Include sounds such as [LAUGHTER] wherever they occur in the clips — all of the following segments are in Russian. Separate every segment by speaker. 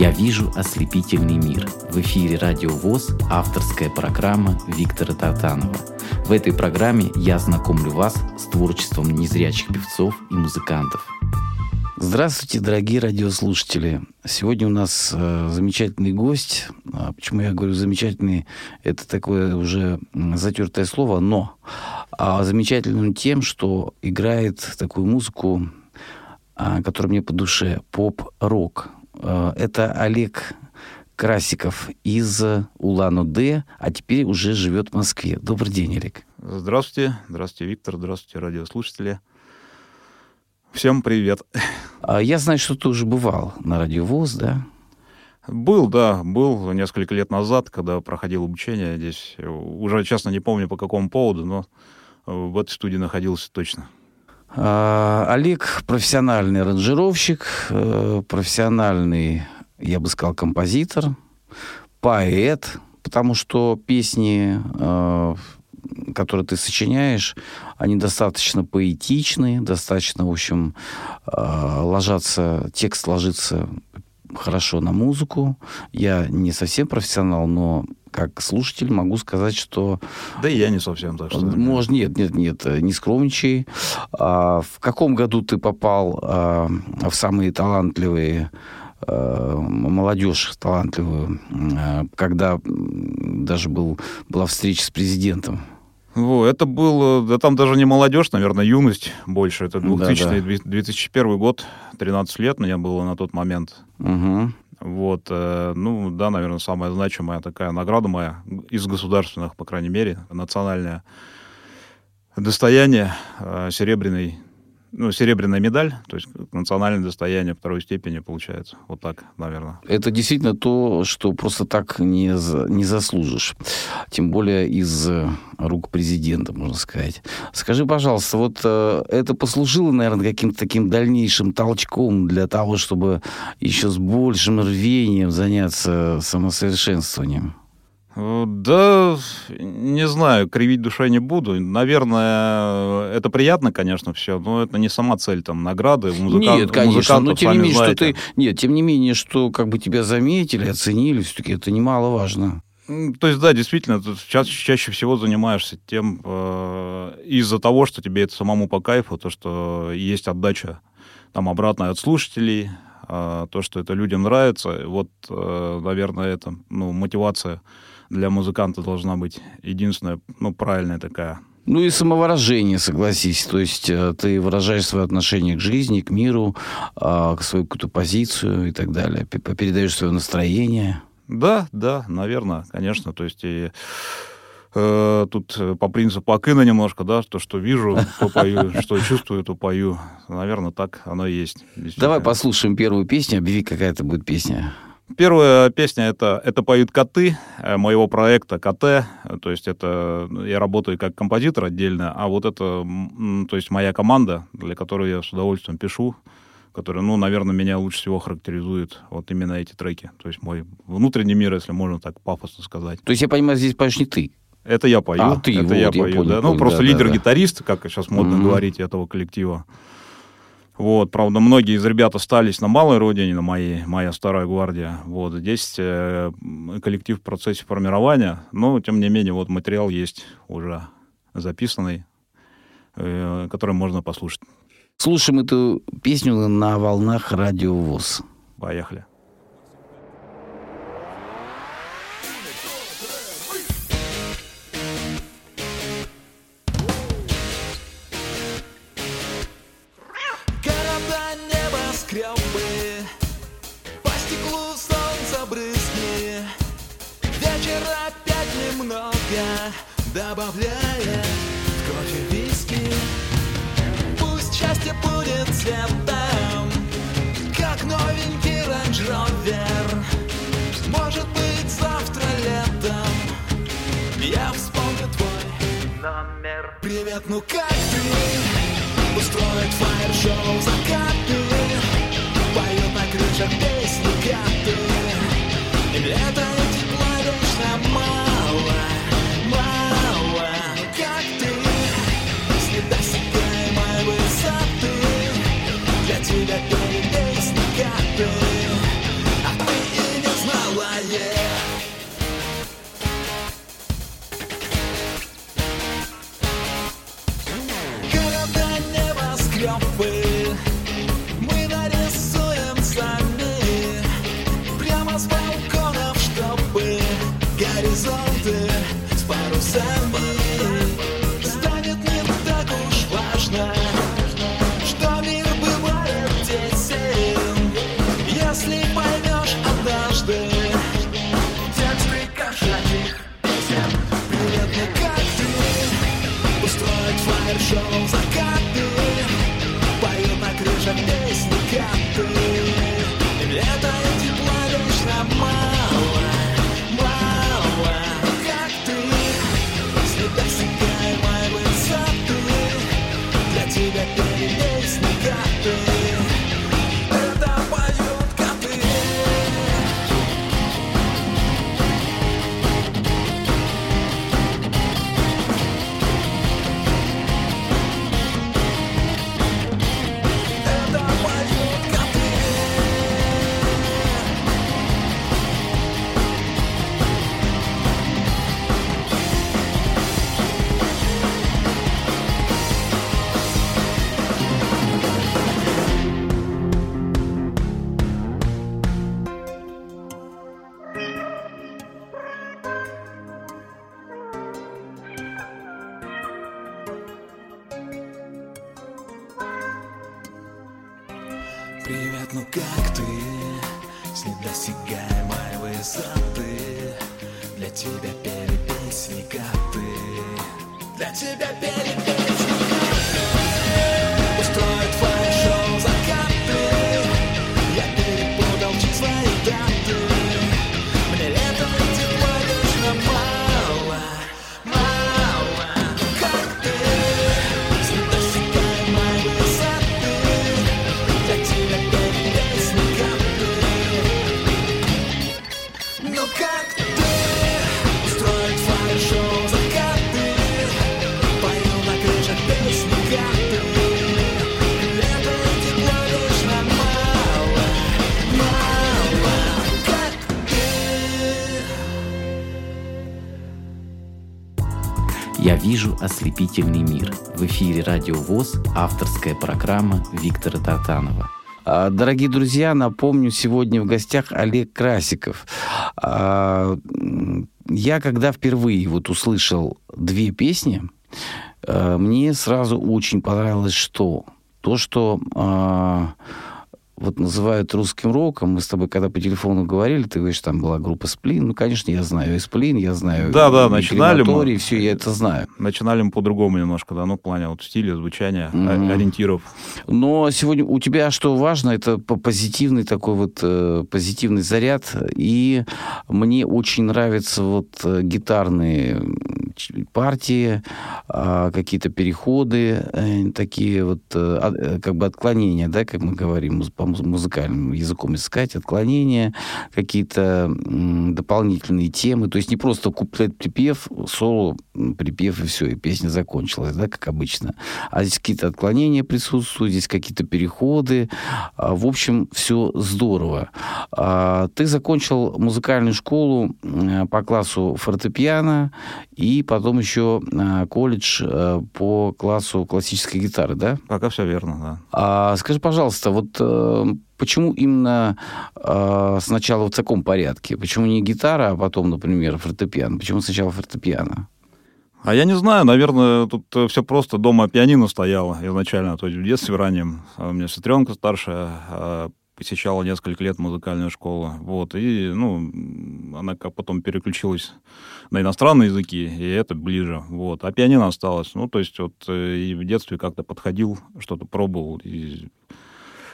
Speaker 1: Я вижу ослепительный мир. В эфире Радио ВОЗ авторская программа Виктора Татанова. В этой программе я знакомлю вас с творчеством незрячих певцов и музыкантов. Здравствуйте, дорогие радиослушатели. Сегодня у нас э, замечательный гость. А почему я говорю замечательный? Это такое уже затертое слово, но а замечательным тем, что играет такую музыку, а, которая мне по душе, поп-рок. Э, это Олег Красиков из Улан-Удэ, а теперь уже живет в Москве. Добрый день, Олег.
Speaker 2: Здравствуйте. Здравствуйте, Виктор. Здравствуйте, радиослушатели. Всем привет.
Speaker 1: А я знаю, что ты уже бывал на радиовоз, да?
Speaker 2: Был, да, был несколько лет назад, когда проходил обучение здесь. Уже, честно, не помню по какому поводу, но в этой студии находился точно.
Speaker 1: А, Олег профессиональный аранжировщик, э, профессиональный, я бы сказал, композитор, поэт, потому что песни, э, которые ты сочиняешь, они достаточно поэтичны, достаточно, в общем, э, ложатся, текст ложится хорошо на музыку. Я не совсем профессионал, но как слушатель могу сказать, что...
Speaker 2: Да и я не совсем так что...
Speaker 1: Может, нет, нет, нет, не скромничай. А, в каком году ты попал а, в самые талантливые а, молодежь талантливую, а, когда даже был, была встреча с президентом?
Speaker 2: Во, это был, да там даже не молодежь, наверное, юность больше. Это 2000 да, да. 2001 год, 13 лет мне было на тот момент.
Speaker 1: Угу.
Speaker 2: Вот, э, ну, да, наверное, самая значимая такая награда моя из государственных, по крайней мере, национальное достояние, э, серебряный ну, серебряная медаль, то есть национальное достояние второй степени получается. Вот так, наверное.
Speaker 1: Это действительно то, что просто так не, не заслужишь. Тем более из рук президента, можно сказать. Скажи, пожалуйста, вот э, это послужило, наверное, каким-то таким дальнейшим толчком для того, чтобы еще с большим рвением заняться самосовершенствованием?
Speaker 2: Э, да, не знаю, кривить душой не буду. Наверное, это приятно, конечно, все, но это не сама цель, там, награды,
Speaker 1: музыкант, Нет, конечно, но тем не менее, что ты... Нет, тем не менее, что как бы тебя заметили, оценили, все-таки это немаловажно.
Speaker 2: То есть, да, действительно, ты ча- чаще всего занимаешься тем э, из-за того, что тебе это самому по кайфу, то, что есть отдача там обратная от слушателей, э, то, что это людям нравится. Вот, э, наверное, это ну, мотивация для музыканта должна быть единственная, ну, правильная такая.
Speaker 1: Ну и самовыражение, согласись. То есть э, ты выражаешь свое отношение к жизни, к миру, э, к свою какую-то позицию и так далее. Передаешь свое настроение.
Speaker 2: Да, да, наверное, конечно. То есть и э, тут по принципу Акына немножко, да, то, что вижу, то пою, [LAUGHS] что чувствую, то пою. Наверное, так оно и есть.
Speaker 1: Давай послушаем первую песню, объяви, какая это будет песня.
Speaker 2: Первая песня это, это поют коты э, моего проекта КТ. То есть это я работаю как композитор отдельно, а вот это то есть моя команда, для которой я с удовольствием пишу, которая, ну, наверное, меня лучше всего характеризует вот именно эти треки. То есть мой внутренний мир, если можно так пафосно сказать.
Speaker 1: То есть я понимаю, здесь поешь не ты?
Speaker 2: Это я пою. А, ты, это вот, я, я пою, понял, да. Ну, понял, ну, просто да, лидер-гитарист, да, как сейчас модно mm-hmm. говорить, этого коллектива. Вот, правда, многие из ребят остались на малой родине, на моей, моя старая гвардия. Вот, здесь э, коллектив в процессе формирования, но, тем не менее, вот материал есть уже записанный, э, который можно послушать.
Speaker 1: Слушаем эту песню на волнах радио ВОЗ.
Speaker 2: Поехали.
Speaker 3: Добавляя в кофе виски. Пусть счастье будет цветом, как новенький Range Rover. Может быть завтра летом я вспомню твой номер. Привет, ну как ты? Устроить фаер-шоу закаты Поют на крышах песни коты тепло тебя перед песни, как ты А ты
Speaker 4: «Вижу ослепительный мир». В эфире «Радио ВОЗ» авторская программа Виктора Татанова.
Speaker 1: А, дорогие друзья, напомню, сегодня в гостях Олег Красиков. А, я когда впервые вот услышал две песни, а, мне сразу очень понравилось что? То, что вот называют русским роком. Мы с тобой, когда по телефону говорили, ты говоришь, там была группа Сплин. Ну, конечно, я знаю и Сплин, я знаю
Speaker 2: да, да, начинали мы,
Speaker 1: все я это знаю.
Speaker 2: Начинали мы по-другому немножко, да, ну, в плане вот стиля, звучания, mm-hmm. ориентиров.
Speaker 1: Но сегодня у тебя что важно, это позитивный такой вот э, позитивный заряд. И мне очень нравятся вот э, гитарные партии, э, какие-то переходы, э, такие вот э, э как бы отклонения, да, как мы говорим по музыкальным языком искать, отклонения, какие-то дополнительные темы. То есть не просто куплет-припев, соло, припев и все, и песня закончилась, да, как обычно. А здесь какие-то отклонения присутствуют, здесь какие-то переходы. А, в общем, все здорово. А, ты закончил музыкальную школу по классу фортепиано и потом еще а, колледж по классу классической гитары, да?
Speaker 2: Пока все верно, да.
Speaker 1: А, скажи, пожалуйста, вот э, Почему именно э, сначала в таком порядке? Почему не гитара, а потом, например, фортепиано? Почему сначала фортепиано?
Speaker 2: А я не знаю, наверное, тут э, все просто. Дома пианино стояло изначально, то есть в детстве раннем. А у меня сестренка старшая а, посещала несколько лет музыкальную школу. Вот, и, ну, она как потом переключилась на иностранные языки, и это ближе. Вот. А пианино осталось. Ну, то есть вот э, и в детстве как-то подходил, что-то пробовал, и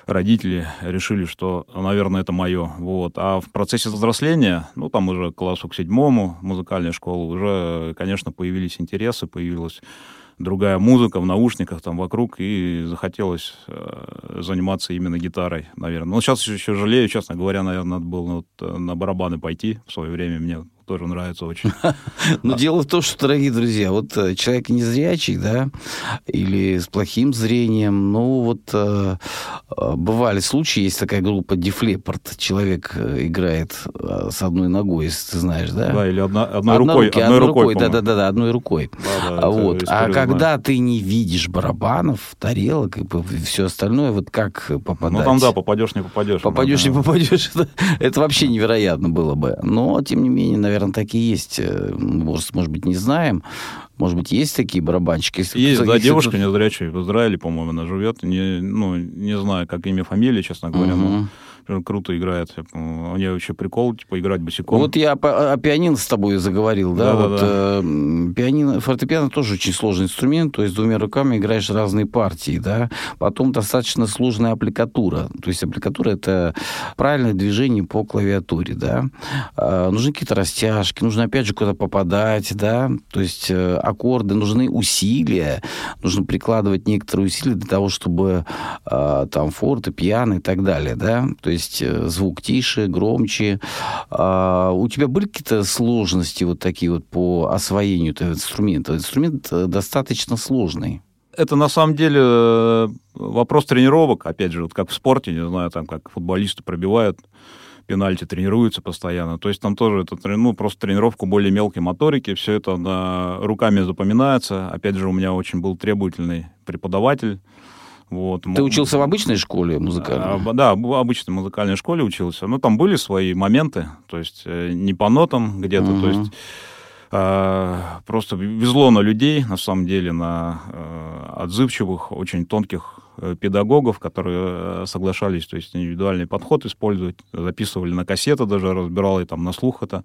Speaker 2: родители решили, что, наверное, это мое. Вот. А в процессе взросления, ну, там уже классу к седьмому музыкальной школы, уже, конечно, появились интересы, появилась другая музыка в наушниках там вокруг, и захотелось э, заниматься именно гитарой, наверное. Но сейчас еще жалею, честно говоря, наверное, надо было вот, э, на барабаны пойти в свое время. Мне тоже нравится очень. [LAUGHS]
Speaker 1: Но дело в том, что, дорогие друзья, вот человек незрячий, да, или с плохим зрением, ну вот бывали случаи, есть такая группа Дефлепорт, человек играет с одной ногой, если ты знаешь, да?
Speaker 2: Да, или одна, одной, рукой. Одной, рукой,
Speaker 1: да-да-да, одной рукой. Вот. А когда ты не видишь барабанов, тарелок и все остальное, вот как попадать?
Speaker 2: Ну там, да, попадешь, не попадешь.
Speaker 1: Попадешь, не попадешь. [LAUGHS] Это вообще невероятно было бы. Но, тем не менее, наверное, так и есть. Э, может, может быть, не знаем. Может быть, есть такие барабанщики?
Speaker 2: Есть, если, да, если девушка это... незрячая в Израиле, по-моему, она живет. Не, ну, не знаю, как имя, фамилия, честно говоря, uh-huh. но круто играет. У нее вообще прикол, типа, играть босиком.
Speaker 1: Вот я о, о пианино с тобой заговорил, да? да вот да. Э, пианино, фортепиано тоже очень сложный инструмент, то есть двумя руками играешь разные партии, да? Потом достаточно сложная аппликатура. То есть аппликатура — это правильное движение по клавиатуре, да? Э, нужны какие-то растяжки, нужно опять же куда-то попадать, да? То есть э, аккорды, нужны усилия, нужно прикладывать некоторые усилия для того, чтобы э, там форте, пиано и так далее, да? То есть есть э, звук тише, громче. А у тебя были какие-то сложности вот такие вот по освоению этого инструмента? Инструмент э, достаточно сложный.
Speaker 2: Это на самом деле э, вопрос тренировок, опять же, вот как в спорте, не знаю, там как футболисты пробивают пенальти, тренируются постоянно. То есть там тоже это, ну, просто тренировку более мелкой моторики, все это на, руками запоминается. Опять же, у меня очень был требовательный преподаватель, вот.
Speaker 1: Ты учился в обычной школе музыкальной?
Speaker 2: А, да, в обычной музыкальной школе учился. Ну, там были свои моменты, то есть э, не по нотам где-то, угу. то есть а, просто везло на людей, на самом деле, на а, отзывчивых, очень тонких э, педагогов, которые соглашались, то есть индивидуальный подход использовать, записывали на кассеты даже, разбирал и там на слух это.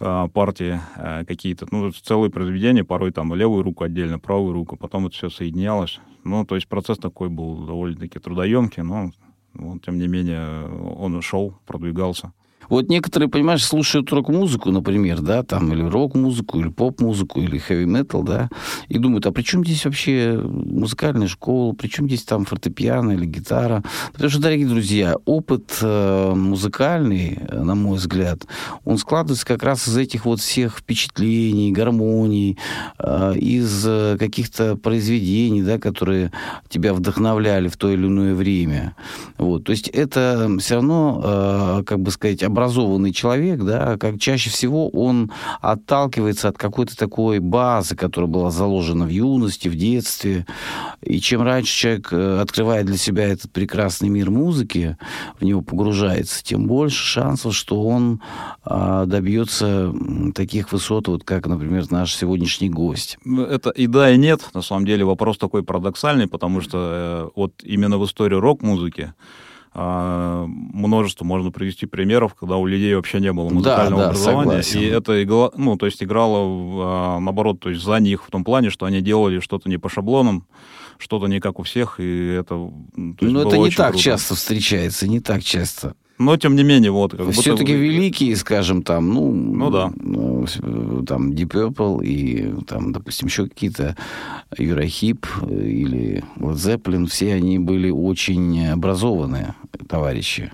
Speaker 2: А, партии а, какие-то, ну, целые произведения, порой там левую руку отдельно, правую руку, потом это все соединялось. Ну, то есть процесс такой был довольно-таки трудоемкий, но вот, тем не менее он шел, продвигался.
Speaker 1: Вот некоторые, понимаешь, слушают рок-музыку, например, да, там, или рок-музыку, или поп-музыку, или хэви-метал, да, и думают, а при чем здесь вообще музыкальная школа, при чем здесь там фортепиано или гитара? Потому что, дорогие друзья, опыт э, музыкальный, на мой взгляд, он складывается как раз из этих вот всех впечатлений, гармоний, э, из каких-то произведений, да, которые тебя вдохновляли в то или иное время. Вот, то есть это все равно, э, как бы сказать, образованный человек, да, как чаще всего он отталкивается от какой-то такой базы, которая была заложена в юности, в детстве. И чем раньше человек э, открывает для себя этот прекрасный мир музыки, в него погружается, тем больше шансов, что он а, добьется таких высот, вот как, например, наш сегодняшний гость.
Speaker 2: Ну, это и да, и нет. На самом деле вопрос такой парадоксальный, потому что э, вот именно в историю рок-музыки множество можно привести примеров, когда у людей вообще не было музыкального да, образования, согласен. и это игла, ну, то есть играло а, наоборот, то есть за них в том плане, что они делали что-то не по шаблонам, что-то не как у всех, и это.
Speaker 1: Ну, это не так круто. часто встречается, не так часто.
Speaker 2: Но, тем не менее, вот...
Speaker 1: Как Все-таки будто... великие, скажем, там, ну... Ну, да. Ну, там Deep Purple и, там, допустим, еще какие-то Юрахип или Led Zeppelin, все они были очень образованные товарищи.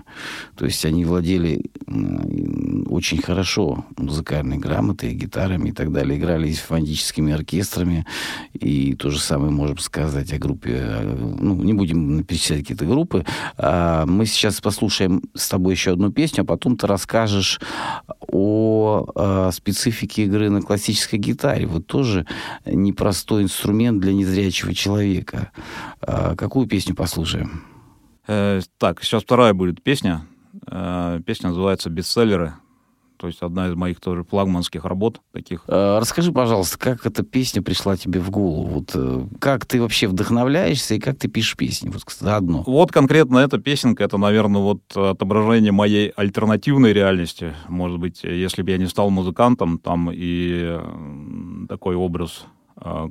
Speaker 1: То есть они владели очень хорошо музыкальной грамотой, гитарами и так далее. Играли с симфоническими оркестрами. И то же самое можем сказать о группе... Ну, не будем перечислять какие-то группы. А мы сейчас послушаем с тобой еще одну песню, а потом ты расскажешь о, о специфике игры на классической гитаре. Вот тоже непростой инструмент для незрячего человека. А какую песню послушаем?
Speaker 2: Э, так, сейчас вторая будет песня. Э, песня называется «Бестселлеры». То есть одна из моих тоже флагманских работ таких.
Speaker 1: Э, расскажи, пожалуйста, как эта песня пришла тебе в голову? Вот э, как ты вообще вдохновляешься и как ты пишешь песни? Вот заодно.
Speaker 2: Вот конкретно эта песенка, это, наверное, вот отображение моей альтернативной реальности. Может быть, если бы я не стал музыкантом, там и такой образ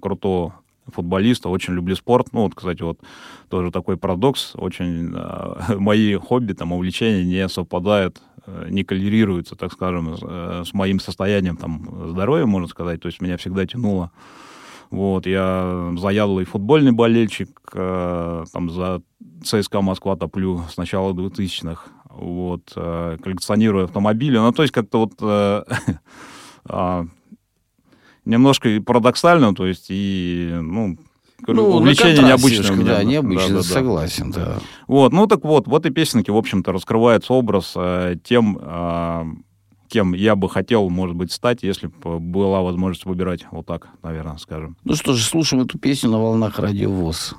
Speaker 2: крутого футболиста, очень люблю спорт. Ну, вот, кстати, вот тоже такой парадокс. Очень э, [LAUGHS] мои хобби, там, увлечения не совпадают Э, не коллерируется, так скажем, с э, моим состоянием там, здоровья, можно сказать. То есть меня всегда тянуло. Вот, я заядлый футбольный болельщик, э, там за ЦСКА Москва топлю с начала 2000-х. вот, э, коллекционирую автомобили. Ну, то есть как-то вот э, [LAUGHS] а, немножко парадоксально, то есть и, ну, ну, увлечение необычное.
Speaker 3: Да, необычно, да, да, согласен, да. да.
Speaker 2: Вот, ну так вот, вот и песенки, в общем-то, раскрывается образ э, тем, э, кем я бы хотел, может быть, стать, если бы была возможность выбирать. Вот так, наверное, скажем.
Speaker 3: Ну что же, слушаем эту песню на волнах радио ВОЗ.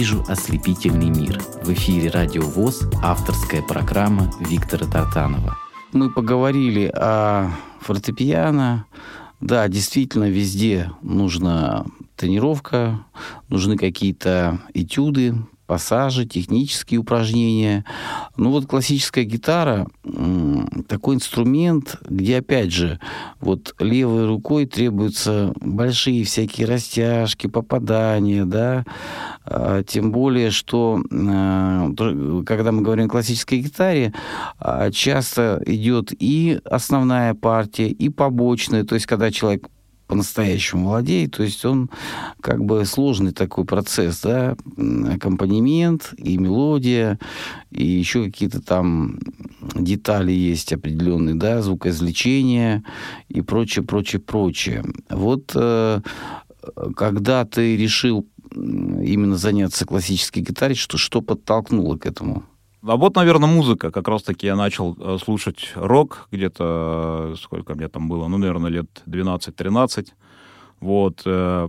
Speaker 4: «Вижу ослепительный мир». В эфире «Радио ВОЗ» авторская программа Виктора Тартанова.
Speaker 3: Мы поговорили о фортепиано. Да, действительно, везде нужна тренировка, нужны какие-то этюды, пассажи, технические упражнения. Ну вот классическая гитара такой инструмент, где опять же вот левой рукой требуются большие всякие растяжки, попадания, да, а, тем более, что а, когда мы говорим о классической гитаре, а, часто идет и основная партия, и побочная, то есть когда человек по-настоящему владеет, то есть он как бы сложный такой процесс, да, аккомпанемент и мелодия, и еще какие-то там детали есть определенные, да, звукоизвлечение и прочее, прочее, прочее. Вот э, когда ты решил
Speaker 1: именно заняться классической гитарой? Что, что подтолкнуло к этому?
Speaker 2: А вот, наверное, музыка. Как раз-таки я начал э, слушать рок где-то, сколько мне там было, ну, наверное, лет 12-13. Вот. Э,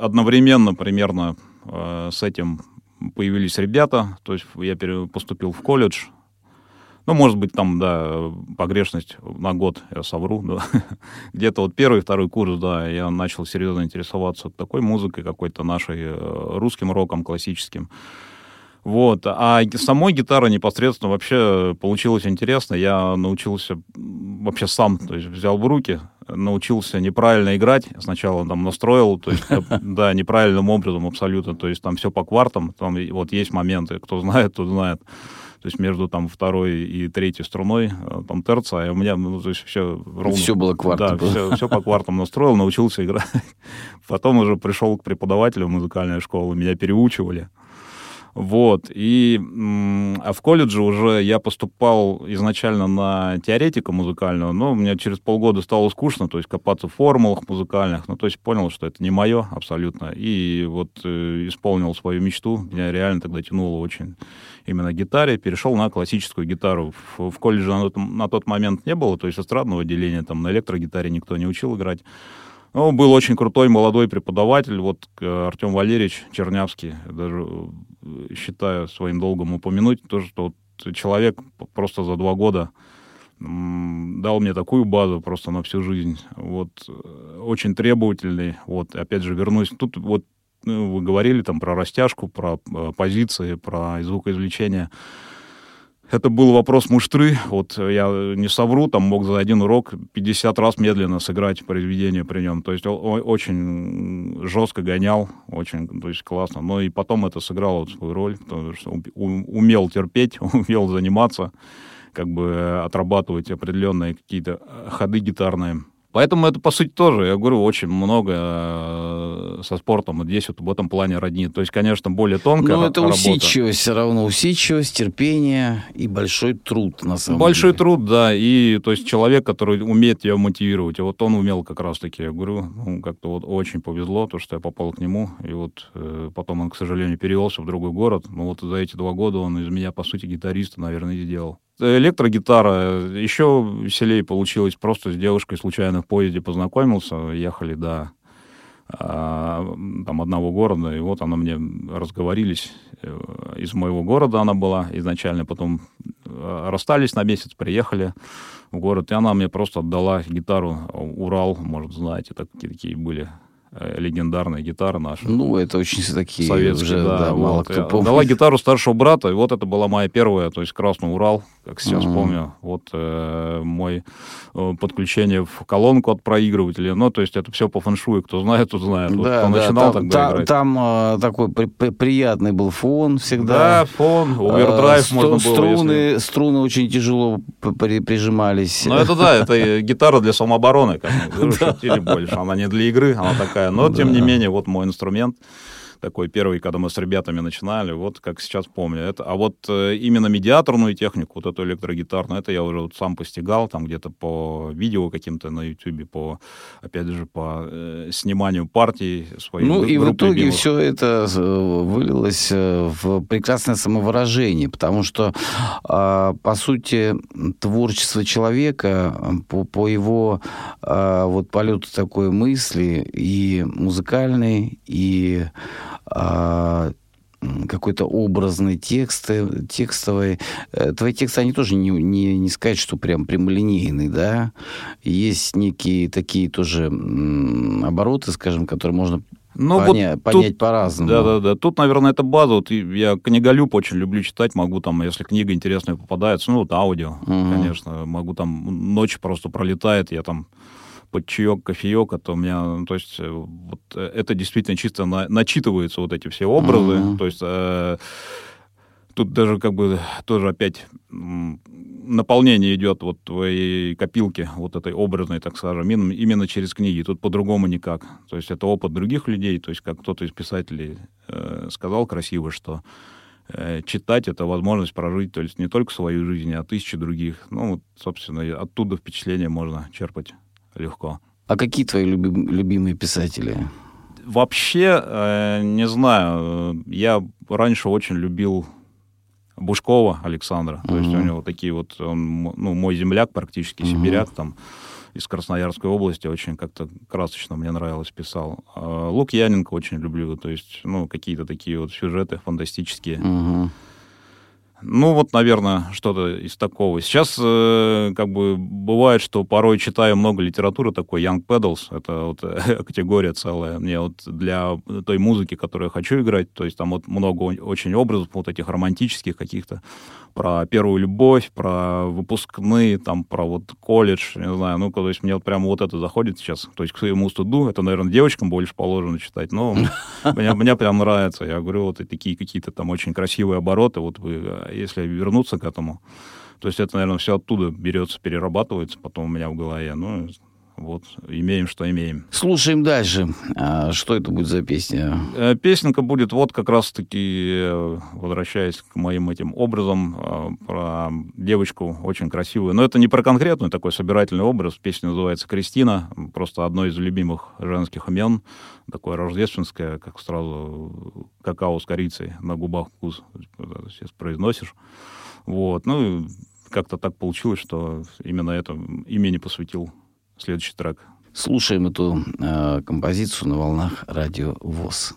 Speaker 2: одновременно примерно э, с этим появились ребята. То есть я поступил в колледж. Ну, может быть, там, да, погрешность на год, я совру, да. [LAUGHS] Где-то вот первый, второй курс, да, я начал серьезно интересоваться такой музыкой, какой-то нашей, русским роком классическим. Вот. А самой гитары непосредственно вообще получилось интересно. Я научился вообще сам, то есть взял в руки, научился неправильно играть. Сначала там настроил, то есть, [LAUGHS] да, неправильным образом абсолютно. То есть там все по квартам. Там вот есть моменты, кто знает, тот знает. То есть между там второй и третьей струной э, там терция, а у меня, ну, то есть все
Speaker 1: ровно. Все было квартом.
Speaker 2: Да, все, все по квартам настроил, научился играть. [LAUGHS] Потом уже пришел к преподавателю музыкальной школы, меня переучивали. Вот. И а в колледже уже я поступал изначально на теоретика музыкального, но мне через полгода стало скучно, то есть копаться в формулах музыкальных, ну, то есть понял, что это не мое абсолютно, и вот э, исполнил свою мечту, меня реально тогда тянуло очень именно гитаре, перешел на классическую гитару. В, в колледже на, на тот момент не было, то есть эстрадного отделения, там на электрогитаре никто не учил играть. Ну, был очень крутой молодой преподаватель, вот Артем Валерьевич Чернявский, даже э, считаю своим долгом упомянуть, то, что вот человек просто за два года дал мне такую базу просто на всю жизнь. Вот э, очень требовательный. Вот опять же вернусь. Тут вот ну, вы говорили там про растяжку, про э, позиции, про звукоизвлечение. Это был вопрос муштры. Вот я не совру, там мог за один урок 50 раз медленно сыграть произведение при нем. То есть очень жестко гонял, очень то есть классно. Но и потом это сыграло вот свою роль, потому что умел терпеть, [LAUGHS] умел заниматься, как бы отрабатывать определенные какие-то ходы гитарные. Поэтому это, по сути, тоже, я говорю, очень много э, со спортом здесь вот в этом плане роднит. То есть, конечно, более тонкая
Speaker 1: Но это работа. усидчивость, все равно усидчивость, терпение и большой труд, на самом
Speaker 2: большой
Speaker 1: деле. Большой
Speaker 2: труд, да, и то есть человек, который умеет тебя мотивировать, и вот он умел как раз-таки, я говорю, ну, как-то вот очень повезло, то, что я попал к нему, и вот э, потом он, к сожалению, перевелся в другой город, но вот за эти два года он из меня, по сути, гитариста, наверное, и сделал электрогитара еще веселее получилось. Просто с девушкой случайно в поезде познакомился. Ехали до а, там одного города, и вот она мне разговорились. Э, из моего города она была изначально, потом э, расстались на месяц, приехали в город, и она мне просто отдала гитару Урал, может, знаете, такие, такие были Э, легендарная гитара наша.
Speaker 1: Ну, это очень такие советские, уже, да, да
Speaker 2: вот. мало кто помнит. Дала гитару старшего брата, и вот это была моя первая, то есть Красный Урал, как сейчас mm-hmm. помню. Вот э, мой э, подключение в колонку от проигрывателя. Ну, то есть это все по фэншую, кто знает, тот знает. Вот,
Speaker 1: да,
Speaker 2: кто
Speaker 1: да, начинал там, тогда играть. Там э, такой при, при, приятный был фон всегда.
Speaker 2: Да, фон, овердрайв э, можно было.
Speaker 1: Струны, если... струны очень тяжело при, прижимались.
Speaker 2: Ну, это да, это [LAUGHS] гитара для самообороны, как мы шутили больше. Она не для игры, она такая. Но, тем не менее, вот мой инструмент такой первый, когда мы с ребятами начинали, вот как сейчас помню. Это, а вот э, именно медиаторную технику, вот эту электрогитарную, это я уже вот сам постигал, там где-то по видео каким-то на ютюбе, по, опять же, по э, сниманию партий своих
Speaker 1: Ну и в итоге любимых. все это э, вылилось э, в прекрасное самовыражение, потому что, э, по сути, творчество человека по, по его э, вот полету такой мысли и музыкальной, и а, какой-то образный текст, текстовый. Э, твои тексты, они тоже не, не, не сказать, что прям прямолинейные, да? Есть некие такие тоже обороты, скажем, которые можно ну, поня- вот понять тут, по-разному.
Speaker 2: Да-да-да. Тут, наверное, это база. Вот я книголюб очень люблю читать. Могу там, если книга интересная попадается, ну, вот аудио, угу. конечно. Могу там, ночь просто пролетает, я там под чаек, кофеек, а то у меня, ну, то есть, э, вот э, это действительно чисто на, начитываются вот эти все образы, mm-hmm. то есть э, тут даже как бы тоже опять наполнение идет вот твоей копилки, вот этой образной, так скажем, именно через книги. Тут по-другому никак. То есть это опыт других людей, то есть как кто-то из писателей э, сказал красиво, что э, читать — это возможность прожить, то есть не только свою жизнь, а тысячи других. Ну, вот, собственно, оттуда впечатление можно черпать легко.
Speaker 1: А какие твои люби- любимые писатели?
Speaker 2: вообще, э, не знаю, я раньше очень любил Бушкова Александра. То есть у него такие вот, он, ну, мой земляк практически, сибиряк там из Красноярской области, очень как-то красочно мне нравилось, писал. А Лукьяненко очень люблю, то есть, ну, какие-то такие вот сюжеты фантастические.
Speaker 1: Угу.
Speaker 2: Ну, вот, наверное, что-то из такого. Сейчас, э, как бы, бывает, что порой читаю много литературы такой, Young Pedals, это вот [LAUGHS] категория целая. Мне вот для той музыки, которую я хочу играть, то есть там вот много очень образов вот этих романтических каких-то, про первую любовь, про выпускные, там, про вот колледж, не знаю, ну, то есть мне вот прямо вот это заходит сейчас, то есть к своему студу, это, наверное, девочкам больше положено читать, но [LAUGHS] мне, мне прям нравится, я говорю, вот и такие какие-то там очень красивые обороты, вот вы, а если вернуться к этому, то есть это, наверное, все оттуда берется, перерабатывается потом у меня в голове, ну, вот, имеем, что имеем.
Speaker 1: Слушаем дальше. А что это будет за песня?
Speaker 2: Э, песенка будет вот как раз-таки, э, возвращаясь к моим этим образам, э, про девочку очень красивую. Но это не про конкретный такой собирательный образ. Песня называется «Кристина». Просто одно из любимых женских имен. Такое рождественское, как сразу какао с корицей на губах вкус. Сейчас произносишь. Вот. Ну, как-то так получилось, что именно это имени посвятил следующий трек.
Speaker 1: Слушаем эту э, композицию на волнах радио ВОЗ.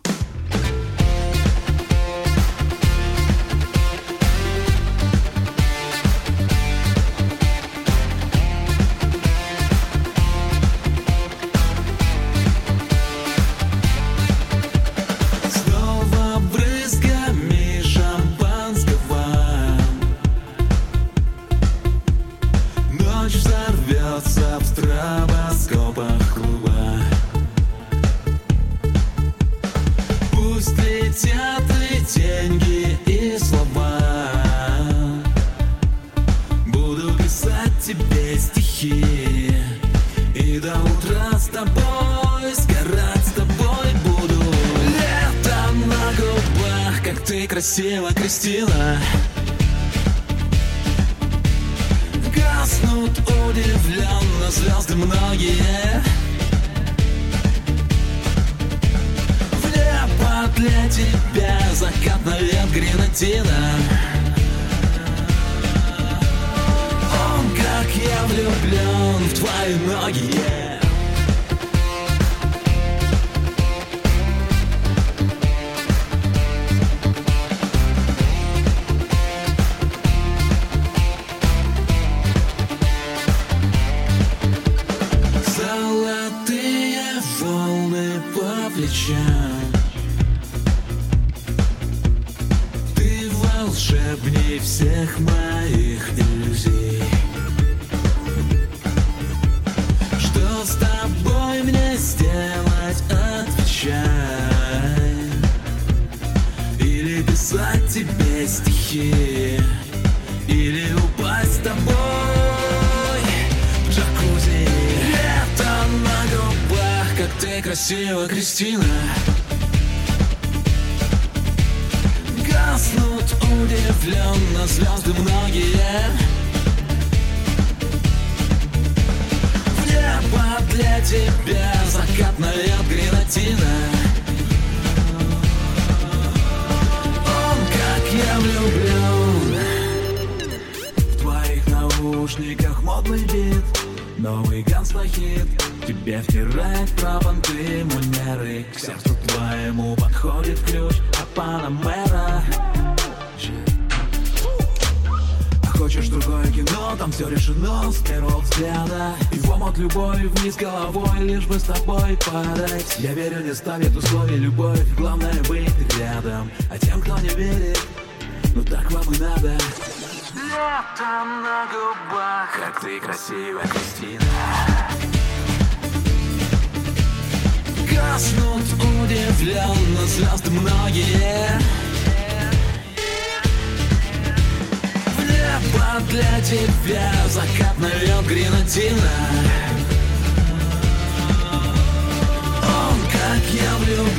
Speaker 3: Красиво,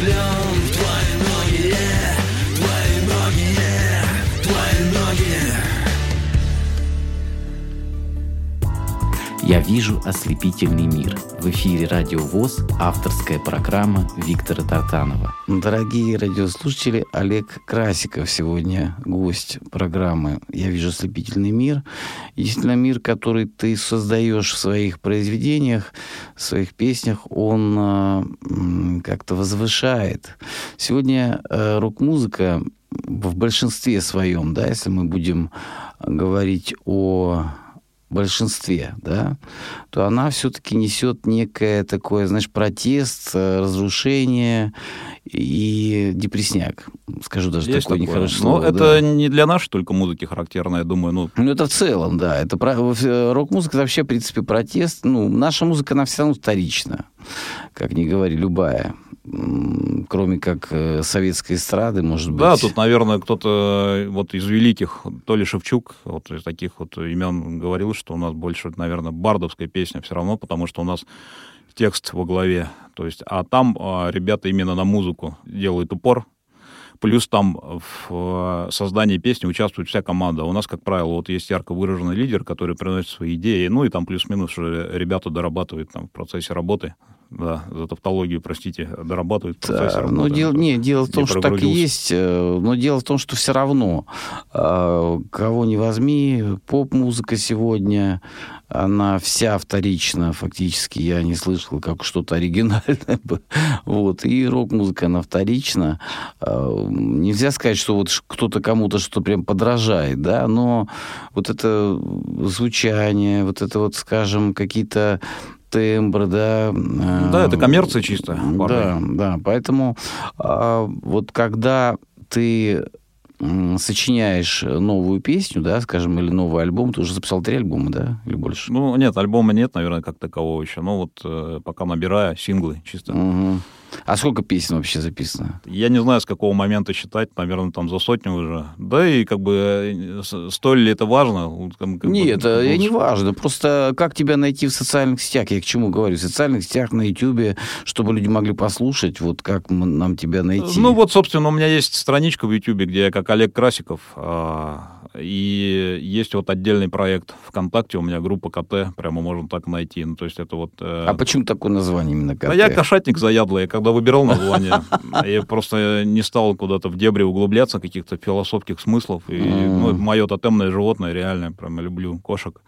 Speaker 3: влюблен
Speaker 4: вижу ослепительный мир. В эфире Радио ВОЗ авторская программа Виктора Тартанова.
Speaker 1: Дорогие радиослушатели, Олег Красиков сегодня гость программы «Я вижу ослепительный мир». Действительно, мир, который ты создаешь в своих произведениях, в своих песнях, он э, как-то возвышает. Сегодня э, рок-музыка в большинстве своем, да, если мы будем говорить о большинстве, да, то она все-таки несет некое такое, знаешь, протест, э, разрушение и депресняк. Скажу даже Есть такое, такое. нехорошее
Speaker 2: слово. Но это не для нашей только музыки характерно, я думаю. Ну,
Speaker 1: ну это в целом, да. Это э, рок-музыка это вообще, в принципе, протест. Ну, наша музыка, она все равно вторична. Как ни говори, любая кроме как э, советской эстрады, может быть.
Speaker 2: Да, тут, наверное, кто-то вот из великих, то ли Шевчук, вот из таких вот имен говорил, что у нас больше, наверное, бардовская песня все равно, потому что у нас текст во главе. То есть, а там а, ребята именно на музыку делают упор, Плюс там в создании песни участвует вся команда. У нас, как правило, вот есть ярко выраженный лидер, который приносит свои идеи, ну и там плюс-минус ребята дорабатывают там в процессе работы да, за тавтологию, простите, дорабатывают процесс да,
Speaker 1: Но дело, не, дело в том, что так и есть, э, но дело в том, что все равно, э, кого не возьми, поп-музыка сегодня, она вся вторична, фактически, я не слышал как что-то оригинальное. вот, и рок-музыка, она вторична. Э, нельзя сказать, что вот кто-то кому-то что прям подражает, да, но вот это звучание, вот это вот, скажем, какие-то тембр, да.
Speaker 2: Да, это коммерция чисто.
Speaker 1: Да, да. Поэтому а, вот когда ты сочиняешь новую песню, да, скажем, или новый альбом, ты уже записал три альбома, да, или больше?
Speaker 2: Ну, нет, альбома нет, наверное, как такового еще. Но вот э, пока набираю синглы чисто.
Speaker 1: Угу. А сколько песен вообще записано?
Speaker 2: Я не знаю, с какого момента считать, наверное, там за сотню уже. Да и как бы э, столь ли это важно?
Speaker 1: Как Нет, бы, это не важно. Просто как тебя найти в социальных сетях? Я к чему говорю? В социальных сетях, на Ютьюбе, чтобы люди могли послушать, вот как нам тебя найти?
Speaker 2: Ну вот, собственно, у меня есть страничка в Ютьюбе, где я как Олег Красиков а, и есть вот отдельный проект ВКонтакте, у меня группа КТ, прямо можно так найти. Ну, то есть это вот...
Speaker 1: Э... А почему такое название именно КТ?
Speaker 2: А я кошатник заядлый, я когда выбирал название, я просто не стал куда-то в дебри углубляться, каких-то философских смыслов. И ну, мое тотемное животное, реально, прям люблю кошек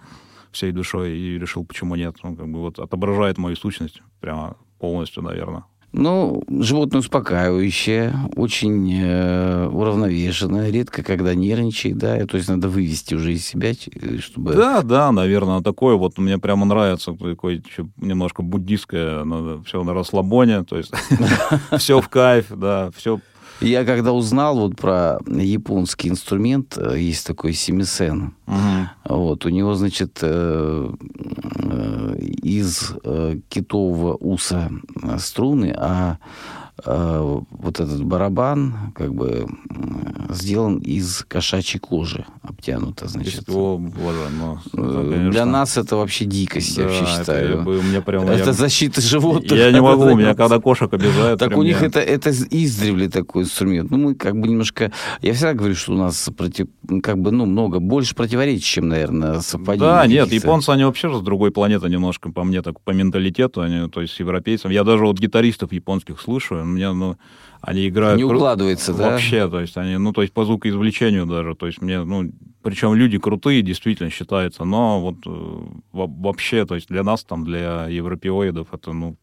Speaker 2: всей душой, и решил, почему нет. Он как бы вот отображает мою сущность прямо полностью, наверное.
Speaker 1: Ну, животное успокаивающее, очень э, уравновешенное, редко когда нервничает, да, то есть надо вывести уже из себя, чтобы...
Speaker 2: Да, да, наверное, такое вот мне прямо нравится, такое немножко буддистское, все на расслабоне, то есть [LAUGHS] все в кайф, да, все
Speaker 1: я когда узнал вот про японский инструмент, э, есть такой семисен. Угу. Вот, у него, значит, э, э, из китового уса струны, а Э, вот этот барабан как бы сделан из кошачьей кожи, обтянуто, значит.
Speaker 2: О, боже, ну,
Speaker 1: это, Для нас это вообще дикость, да, я вообще считаю. Это,
Speaker 2: у меня прям,
Speaker 1: это я, защита животных.
Speaker 2: Я не могу, у меня когда кошек обижают.
Speaker 1: Так у них это, это издревле такой инструмент. Ну, мы как бы немножко... Я всегда говорю, что у нас против, как бы, ну, много, больше противоречий, чем, наверное, совпадений.
Speaker 2: Да, нет, японцы, они вообще с другой планеты немножко, по мне, так, по менталитету, они, то есть, европейцам. Я даже вот гитаристов японских слушаю, меня, ну, они играют...
Speaker 1: Не укладывается,
Speaker 2: кру... да? Вообще, то есть, они, ну, то есть, по звукоизвлечению даже, то есть, мне, ну, причем люди крутые, действительно, считается, но вот э, вообще, то есть, для нас, там, для европеоидов, это, ну,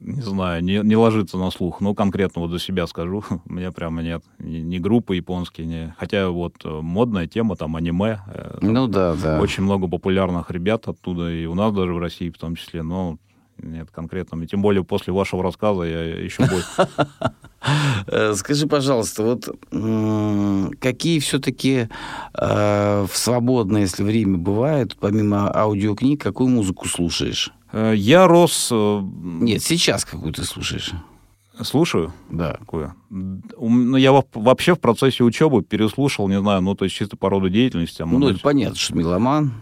Speaker 2: не знаю, не, не ложится на слух. Ну, конкретно вот за себя скажу, [LAUGHS] у меня прямо нет ни, ни группы японские, ни... Хотя вот э, модная тема, там, аниме.
Speaker 1: Э, ну, да, да.
Speaker 2: Очень много популярных ребят оттуда, и у нас даже в России в том числе, но нет, конкретно. И тем более после вашего рассказа я еще больше.
Speaker 1: Э, скажи, пожалуйста, вот какие все-таки э, в свободное, если время бывает, помимо аудиокниг, какую музыку слушаешь?
Speaker 2: Э, я рос...
Speaker 1: Нет, сейчас какую ты слушаешь?
Speaker 2: Слушаю?
Speaker 1: Да.
Speaker 2: Какую? Ну, я вообще в процессе учебы переслушал, не знаю, ну, то есть чисто по роду деятельности. А
Speaker 1: ну, это понятно, что меломан.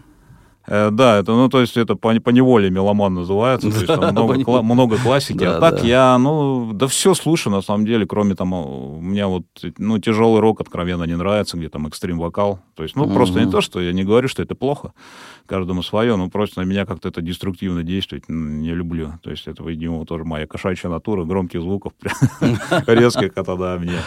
Speaker 2: Э, да, это, ну, то есть это по, по неволе меломан называется, то есть там много, кла- много классики. а так я, ну, да все слушаю, на самом деле, кроме там, у меня вот, ну, тяжелый рок откровенно не нравится, где там экстрим-вокал. То есть, ну, просто не то, что я не говорю, что это плохо, каждому свое, но просто на меня как-то это деструктивно действует, не люблю. То есть это, видимо, тоже моя кошачья натура, громких звуков резких, это да, мне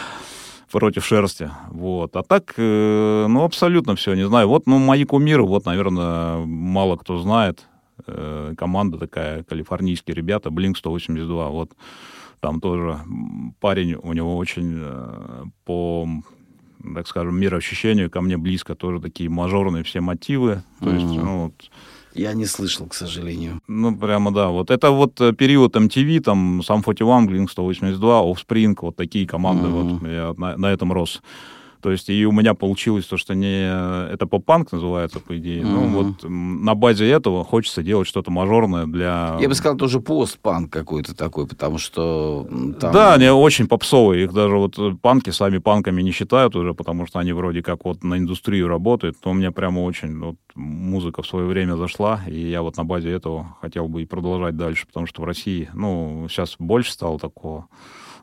Speaker 2: против шерсти. Вот. А так, э, ну, абсолютно все, не знаю. Вот, ну, мои кумиры, вот, наверное, мало кто знает. Э, команда такая, калифорнийские ребята, Blink-182, вот. Там тоже парень, у него очень э, по так скажем, мироощущению ко мне близко, тоже такие мажорные все мотивы. То mm-hmm. есть, ну, вот,
Speaker 1: я не слышал, к сожалению.
Speaker 2: Ну, прямо да. Вот это вот э, период MTV, там, сам 41, Blink 182, Offspring, вот такие команды, mm-hmm. вот я на, на этом рос. То есть и у меня получилось то, что не... Это поп-панк называется, по идее. Mm-hmm. Ну, вот на базе этого хочется делать что-то мажорное для...
Speaker 1: Я бы сказал, тоже пост-панк какой-то такой, потому что
Speaker 2: там... Да, они очень попсовые. Их даже вот э, панки сами панками не считают уже, потому что они вроде как вот на индустрию работают. Но у меня прямо очень вот, музыка в свое время зашла, и я вот на базе этого хотел бы и продолжать дальше, потому что в России, ну, сейчас больше стало такого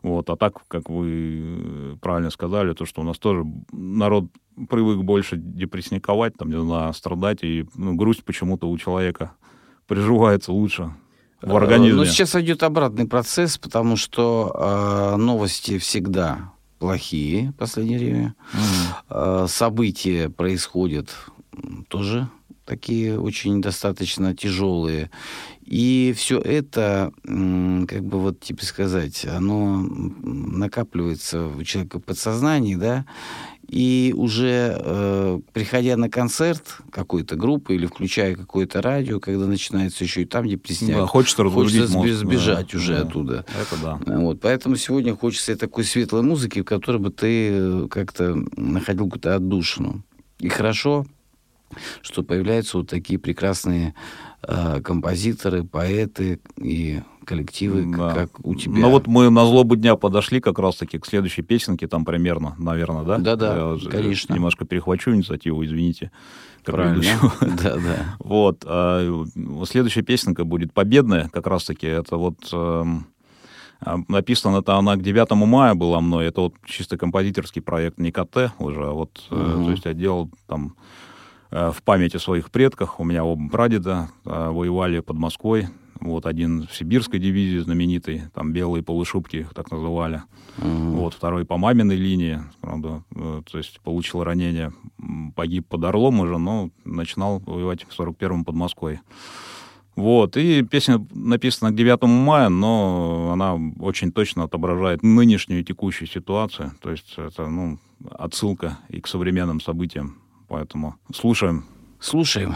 Speaker 2: вот. А так, как вы правильно сказали, то, что у нас тоже народ привык больше депрессниковать, там, не знаю, страдать, и ну, грусть почему-то у человека приживается лучше в э, организме. Но
Speaker 1: ну, сейчас идет обратный процесс, потому что э, новости всегда плохие в последнее время. Mm. Э, события происходят тоже такие очень достаточно тяжелые. И все это, как бы вот тебе сказать, оно накапливается у человека в подсознании, да, и уже э, приходя на концерт какой-то группы или включая какое-то радио, когда начинается еще и там депрессняк,
Speaker 2: да, хочется, хочется
Speaker 1: мозг, сбежать да, уже да, оттуда.
Speaker 2: Это да.
Speaker 1: Вот, поэтому сегодня хочется такой светлой музыки, в которой бы ты э, как-то находил какую-то отдушину. И хорошо, что появляются вот такие прекрасные э, композиторы, поэты и коллективы, да. как у тебя.
Speaker 2: Ну вот мы на злобу дня подошли как раз-таки к следующей песенке, там примерно, наверное, да?
Speaker 1: Да-да, Я конечно.
Speaker 2: Немножко перехвачу инициативу, извините.
Speaker 1: Правильно. [LAUGHS] да, да.
Speaker 2: Вот. А, следующая песенка будет победная, как раз-таки. Это вот... Э, Написана это она к 9 мая была мной. Это вот чисто композиторский проект не КТ уже, а вот, угу. то есть я делал там Э, в памяти о своих предках. У меня оба прадеда э, воевали под Москвой. Вот один в сибирской дивизии знаменитый, там белые полушубки их так называли. Uh-huh. Вот второй по маминой линии, правда, э, то есть получил ранение, погиб под Орлом уже, но начинал воевать в 41-м под Москвой. Вот, и песня написана к 9 мая, но она очень точно отображает нынешнюю текущую ситуацию. То есть это, ну, отсылка и к современным событиям. Поэтому слушаем.
Speaker 1: Слушаем.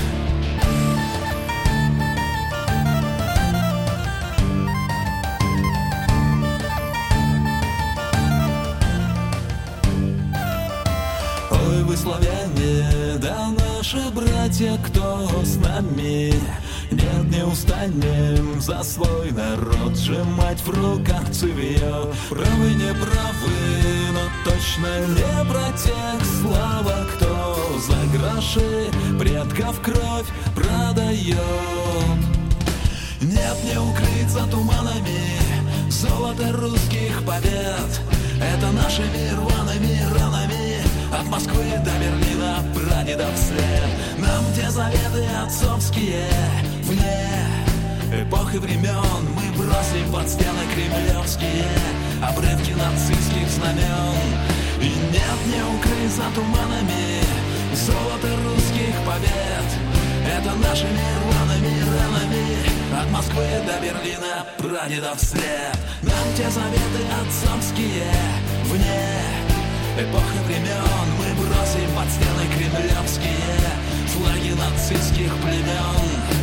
Speaker 3: наши братья, кто с нами? Нет, не устанем за свой народ Сжимать в руках цевье Правы, не правы, но точно не тех. Слава, кто за гроши предков кровь продает. Нет, не укрыться туманами Золото русских побед. Это нашими рваными ранами От Москвы до Берлина прадедов след Нам те заветы отцовские Вне эпох и времен Мы бросим под стены кремлевские. Обрывки нацистских знамен. И нет, не укрыться туманами. Золото русских побед. Это нашими рваными ранами от Москвы до Берлина прадедов след Нам те заветы отцовские Вне эпохи времен. Мы бросим под стены кремлевские. Флаги нацистских племен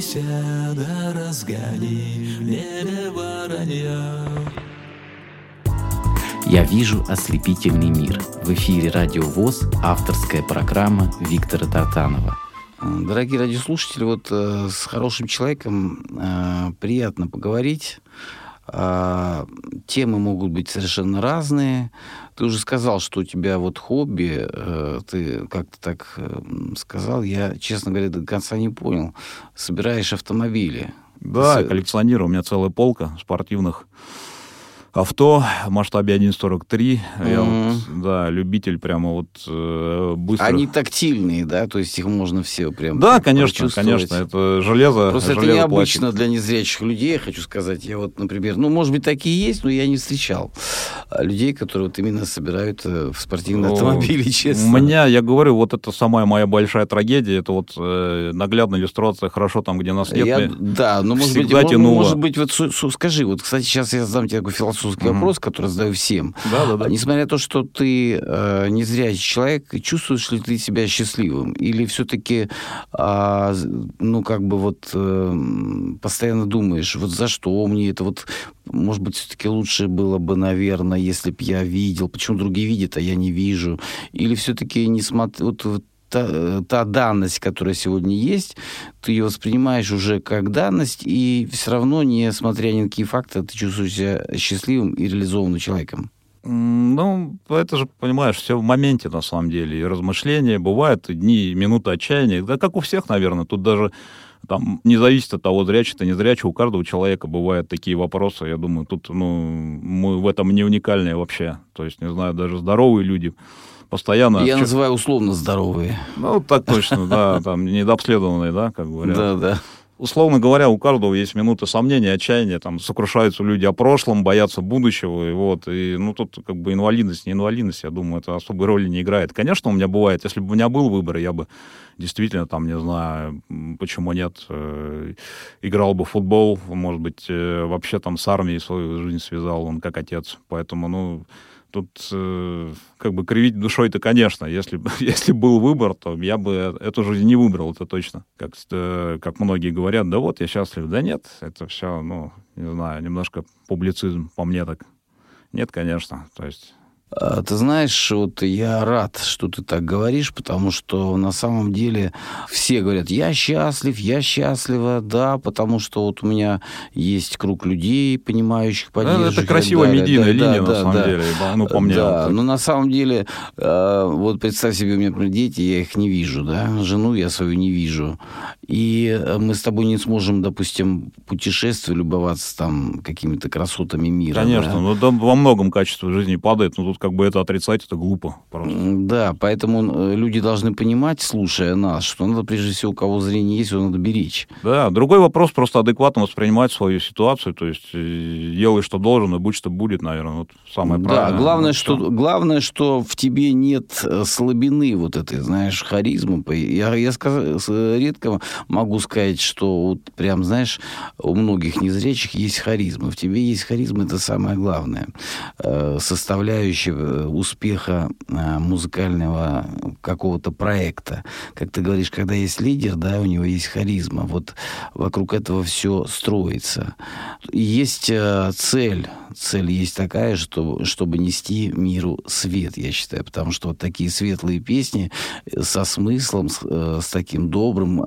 Speaker 3: вися, да разгони в небе воронья.
Speaker 4: Я вижу ослепительный мир. В эфире Радио ВОЗ, авторская программа Виктора Тартанова.
Speaker 1: Дорогие радиослушатели, вот э, с хорошим человеком э, приятно поговорить. Э, темы могут быть совершенно разные. Ты уже сказал, что у тебя вот хобби, э, ты как-то так э, сказал, я, честно говоря, до конца не понял. Собираешь автомобили.
Speaker 2: Да, С... коллекционирую. У меня целая полка спортивных авто в масштабе 1.43. Mm-hmm. Я вот, да, любитель прямо вот э, быстро.
Speaker 1: Они тактильные, да? То есть их можно все прям
Speaker 2: Да, конечно, конечно. Это железо.
Speaker 1: Просто
Speaker 2: железо
Speaker 1: это необычно платит. для незрячих людей, я хочу сказать. Я вот, например, ну, может быть, такие есть, но я не встречал а, людей, которые вот именно собирают э, в спортивные ну, автомобили, [LAUGHS] честно.
Speaker 2: У меня, я говорю, вот это самая моя большая трагедия. Это вот э, наглядная иллюстрация «Хорошо там, где нас нет». Я,
Speaker 1: да, но может быть, тянуло. может быть, вот скажи, вот, кстати, сейчас я задам тебе такой философский философский mm-hmm. вопрос, который задаю всем.
Speaker 2: Да, да, да.
Speaker 1: Несмотря на то, что ты э, незрячий человек, чувствуешь ли ты себя счастливым? Или все-таки, э, ну, как бы вот э, постоянно думаешь, вот за что мне это вот, может быть, все-таки лучше было бы, наверное, если бы я видел, почему другие видят, а я не вижу? Или все-таки не смотрю, вот, вот та, та данность, которая сегодня есть, ты ее воспринимаешь уже как данность, и все равно, несмотря ни на какие факты, ты чувствуешь себя счастливым и реализованным человеком.
Speaker 2: Ну, это же, понимаешь, все в моменте, на самом деле. И размышления бывают, и дни, минуты отчаяния. Да как у всех, наверное. Тут даже там не зависит от того, зрячий ты, не зрячий. У каждого человека бывают такие вопросы. Я думаю, тут, ну, мы в этом не уникальные вообще. То есть, не знаю, даже здоровые люди постоянно...
Speaker 1: Я называю условно здоровые.
Speaker 2: Ну, так точно, да, [LAUGHS] там, недообследованные, да, как говорят.
Speaker 1: Да, да.
Speaker 2: Условно говоря, у каждого есть минуты сомнения, отчаяния, там сокрушаются люди о прошлом, боятся будущего, и вот, и, ну, тут как бы инвалидность, не инвалидность, я думаю, это особой роли не играет. Конечно, у меня бывает, если бы у меня был выбор, я бы действительно, там, не знаю, почему нет, э, играл бы в футбол, может быть, э, вообще там с армией свою жизнь связал, он как отец, поэтому, ну, Тут э, как бы кривить душой-то, конечно. Если, [LAUGHS] если был выбор, то я бы эту жизнь не выбрал, это точно. Как, э, как многие говорят, да вот, я счастлив. Да нет, это все, ну, не знаю, немножко публицизм по мне так. Нет, конечно. То есть
Speaker 1: ты знаешь, вот я рад, что ты так говоришь, потому что на самом деле все говорят, я счастлив, я счастлива, да, потому что вот у меня есть круг людей, понимающих, поддерживающих.
Speaker 2: Это красивая медийная да, линия, да, на самом да, деле, ну, по мне.
Speaker 1: Да, но на самом деле, а, вот представь себе, у меня дети, я их не вижу, да, жену я свою не вижу. И мы с тобой не сможем, допустим, путешествовать, любоваться там какими-то красотами мира.
Speaker 2: Конечно, да? но да, во многом качество жизни падает, но тут как бы это отрицать, это глупо. Просто.
Speaker 1: Да, поэтому э, люди должны понимать, слушая нас, что надо, прежде всего, у кого зрение есть, его надо беречь.
Speaker 2: Да, другой вопрос, просто адекватно воспринимать свою ситуацию, то есть э, делай, что должен, и будь, что будет, наверное, вот самое правильное.
Speaker 1: Да, главное, что, главное, что в тебе нет э, слабины вот этой, знаешь, харизмы. Я, я сказ... редко могу сказать, что вот прям, знаешь, у многих незрячих есть харизма. В тебе есть харизма, это самое главное. Составляющая Э, успеха э, музыкального какого-то проекта. Как ты говоришь, когда есть лидер, да, у него есть харизма. Вот вокруг этого все строится. Есть э, цель. Цель есть такая, что, чтобы нести миру свет, я считаю. Потому что вот такие светлые песни со смыслом, с, с таким добрым,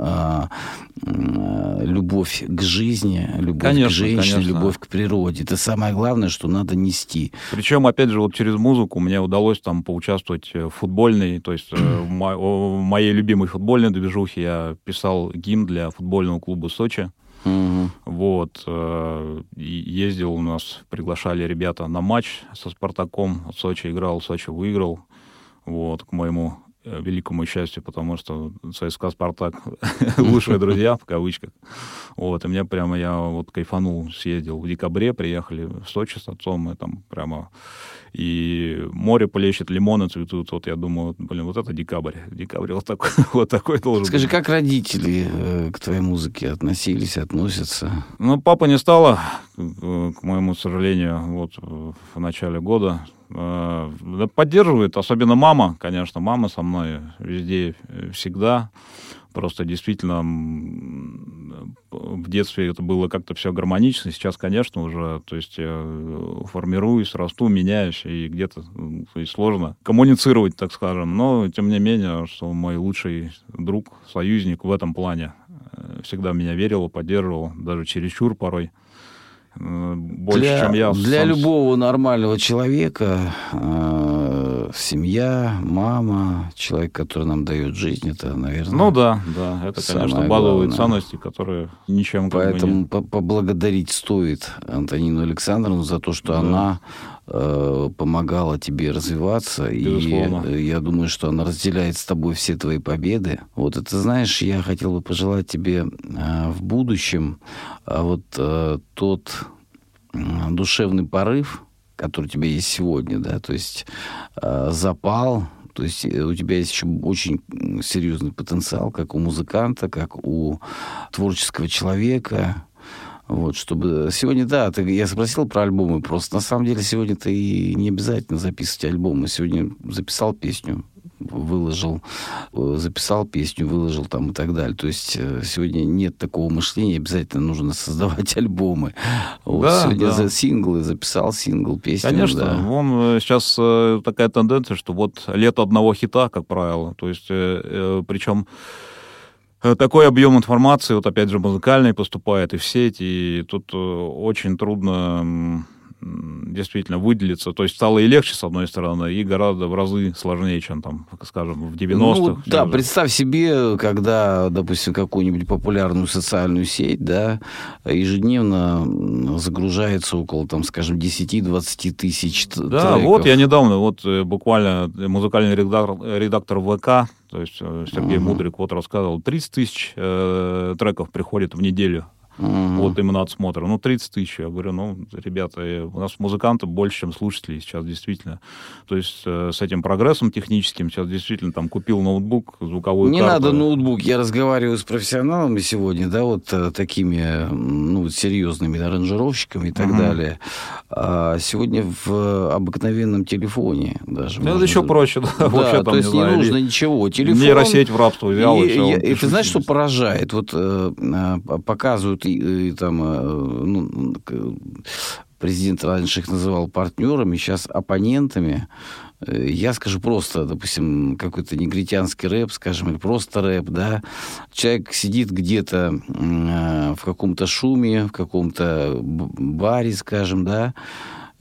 Speaker 1: любовь к жизни, любовь конечно, к женщине, конечно. любовь к природе. Это самое главное, что надо нести.
Speaker 2: Причем, опять же, вот через музыку мне удалось там поучаствовать в футбольной, то есть э, в моей любимой футбольной движухе я писал гимн для футбольного клуба Сочи. Угу. Вот. Э, ездил у нас, приглашали ребята на матч со Спартаком. Сочи играл, Сочи выиграл. Вот, к моему Э, великому счастью, потому что ЦСКА «Спартак» [LAUGHS] лучшие друзья, в кавычках. Вот, и мне прямо, я вот кайфанул, съездил в декабре, приехали в Сочи с отцом, мы там прямо и море плещет, лимоны цветут. Вот я думаю, блин, вот это декабрь. Декабрь вот такой, [LAUGHS] вот такой должен
Speaker 1: Скажи, быть. как родители э, к твоей музыке относились, относятся?
Speaker 2: Ну, папа не стало, к моему сожалению, вот в начале года. Э, поддерживает, особенно мама, конечно, мама со мной везде, всегда. Просто действительно в детстве это было как-то все гармонично. Сейчас, конечно, уже, то есть я формируюсь, расту, меняюсь, и где-то то есть, сложно коммуницировать, так скажем. Но, тем не менее, что мой лучший друг, союзник в этом плане э, всегда меня верил, поддерживал, даже чересчур порой.
Speaker 1: Больше, для, чем я. Для сам... любого нормального человека э, семья, мама, человек, который нам дает жизнь, это, наверное.
Speaker 2: Ну да, да, это, конечно, базовые главное. ценности, которые ничем.
Speaker 1: Поэтому как бы не... поблагодарить стоит Антонину Александровну за то, что да. она Э, помогала тебе развиваться. Безусловно. И я думаю, что она разделяет с тобой все твои победы. Вот это, знаешь, я хотел бы пожелать тебе э, в будущем э, вот тот душевный порыв, который у тебя есть сегодня, да, то есть запал, то есть у тебя есть еще очень серьезный потенциал, как у музыканта, как у творческого человека, вот, чтобы... Сегодня, да, ты, я спросил про альбомы, просто на самом деле сегодня-то и не обязательно записывать альбомы. Сегодня записал песню, выложил, э, записал песню, выложил там и так далее. То есть э, сегодня нет такого мышления, обязательно нужно [LAUGHS] создавать альбомы. Вот да, сегодня да. за синглы записал сингл, песню.
Speaker 2: Конечно,
Speaker 1: да.
Speaker 2: вон сейчас э, такая тенденция, что вот лето одного хита, как правило. То есть, причем Э, такой объем информации, вот опять же, музыкальный поступает и в сеть, и тут э, очень трудно действительно выделиться. То есть стало и легче, с одной стороны, и гораздо в разы сложнее, чем там, скажем, в 90-х. Ну,
Speaker 1: да, представь себе, когда, допустим, какую-нибудь популярную социальную сеть, да, ежедневно загружается около, там, скажем, 10-20 тысяч
Speaker 2: Да,
Speaker 1: треков.
Speaker 2: вот я недавно, вот э, буквально музыкальный редактор, редактор ВК то есть э, Сергей uh-huh. Мудрик вот рассказывал, 30 тысяч э, треков приходит в неделю Uh-huh. Вот именно отсмотра. Ну, 30 тысяч. Я говорю, ну, ребята, э, у нас музыкантов больше, чем слушателей сейчас, действительно. То есть э, с этим прогрессом техническим сейчас действительно там купил ноутбук, звуковую
Speaker 1: Не
Speaker 2: карту.
Speaker 1: надо ноутбук. Я разговариваю с профессионалами сегодня, да, вот э, такими, ну, серьезными аранжировщиками и так uh-huh. далее. А сегодня в обыкновенном телефоне даже.
Speaker 2: Ну, это еще проще, да. [LAUGHS]
Speaker 1: Вообще, там, то есть не, знаю, нужно ничего.
Speaker 2: Телефон... Нейросеть в рабство взял и, и все.
Speaker 1: И, и ты знаешь, что поражает? Вот э, показывают и, и, там, э, ну, президент раньше их называл партнерами, сейчас оппонентами. Э, я скажу просто, допустим, какой-то негритянский рэп, скажем, или просто рэп, да. Человек сидит где-то э, в каком-то шуме, в каком-то баре, скажем, да,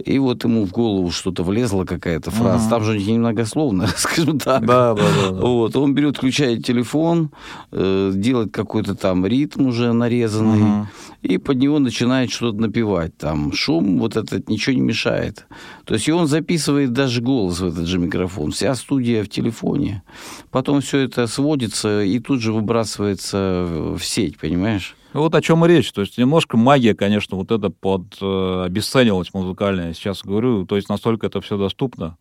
Speaker 1: и вот ему в голову что-то влезла какая-то фраза. Угу. Там же немногословно, [LAUGHS] скажем так.
Speaker 2: Да, да, да, да.
Speaker 1: Вот. Он берет, включает телефон, э, делает какой-то там ритм уже нарезанный, угу. и под него начинает что-то напевать. Там шум вот этот ничего не мешает. То есть и он записывает даже голос в этот же микрофон. Вся студия в телефоне. Потом все это сводится и тут же выбрасывается в сеть, понимаешь?
Speaker 2: Вот о чем и речь. То есть немножко магия, конечно, вот это под э, обесценивалась музыкальная. Сейчас говорю, то есть настолько это все доступно.